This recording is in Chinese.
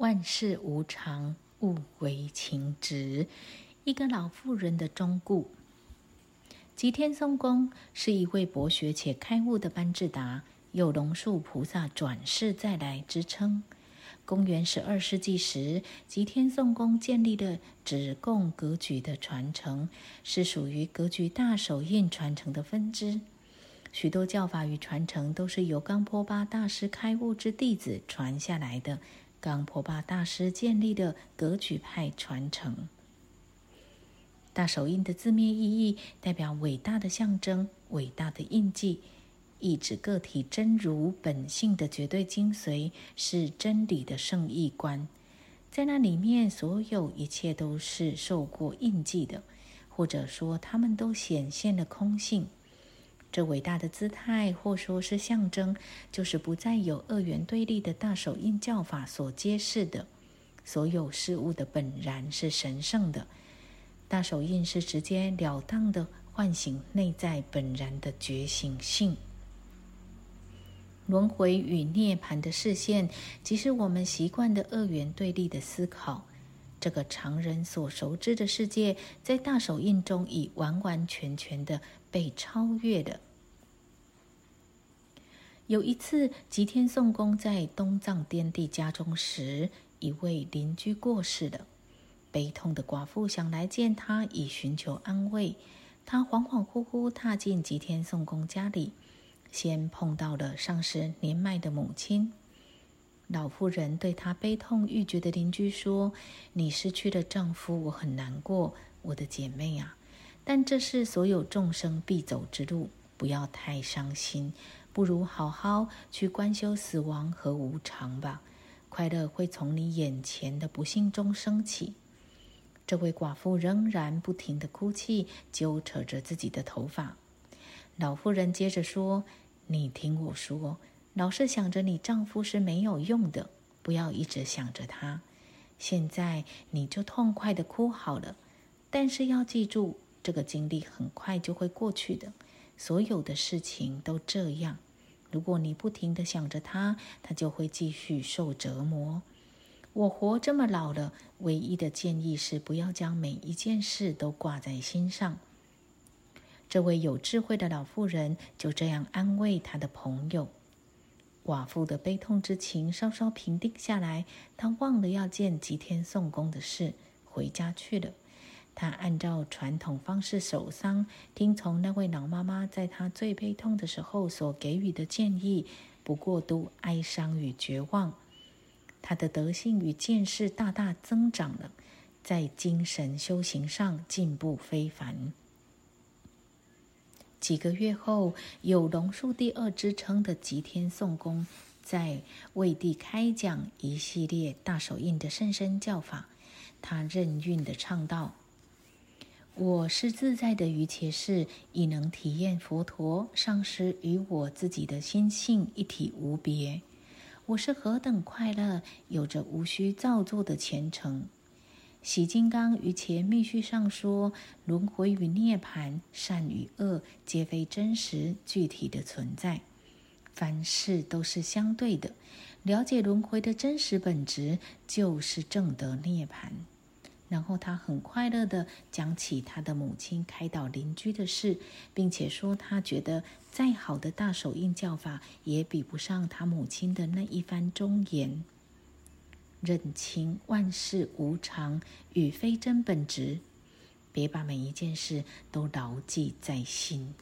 万事无常，勿为情执。一个老妇人的忠固。吉天松公是一位博学且开悟的班智达，有龙树菩萨转世再来之称。公元十二世纪时，吉天颂公建立了止供格局的传承，是属于格局大手印传承的分支。许多教法与传承都是由冈波巴大师开悟之弟子传下来的。冈婆巴大师建立的格局派传承，大手印的字面意义代表伟大的象征、伟大的印记，意指个体真如本性的绝对精髓，是真理的圣意观。在那里面，所有一切都是受过印记的，或者说，他们都显现了空性。这伟大的姿态，或说是象征，就是不再有二元对立的大手印教法所揭示的。所有事物的本然是神圣的，大手印是直截了当的唤醒内在本然的觉醒性。轮回与涅槃的视线，即是我们习惯的二元对立的思考。这个常人所熟知的世界，在大手印中已完完全全的。被超越的。有一次，吉天颂公在东藏颠地家中时，一位邻居过世了。悲痛的寡妇想来见他，以寻求安慰。他恍恍惚惚踏进吉天颂公家里，先碰到了丧失年迈的母亲。老妇人对她悲痛欲绝的邻居说：“你失去了丈夫，我很难过，我的姐妹啊。”但这是所有众生必走之路，不要太伤心，不如好好去观修死亡和无常吧。快乐会从你眼前的不幸中升起。这位寡妇仍然不停地哭泣，揪扯着自己的头发。老妇人接着说：“你听我说，老是想着你丈夫是没有用的，不要一直想着他。现在你就痛快的哭好了，但是要记住。”这个经历很快就会过去的，所有的事情都这样。如果你不停的想着他，他就会继续受折磨。我活这么老了，唯一的建议是不要将每一件事都挂在心上。这位有智慧的老妇人就这样安慰她的朋友。寡妇的悲痛之情稍稍平定下来，她忘了要见吉天送公的事，回家去了。他按照传统方式守丧，听从那位老妈妈在她最悲痛的时候所给予的建议，不过度哀伤与绝望。他的德性与见识大大增长了，在精神修行上进步非凡。几个月后，有龙树第二之称的吉天颂公，在魏地开讲一系列大手印的甚深教法。他任运的唱道。我是自在的于切世，已能体验佛陀上师与我自己的心性一体无别。我是何等快乐，有着无需造作的虔诚。喜金刚于前密续上说，轮回与涅槃、善与恶，皆非真实具体的存在，凡事都是相对的。了解轮回的真实本质，就是正得涅槃。然后他很快乐的讲起他的母亲开导邻居的事，并且说他觉得再好的大手印教法也比不上他母亲的那一番忠言。认清万事无常与非真本质，别把每一件事都牢记在心。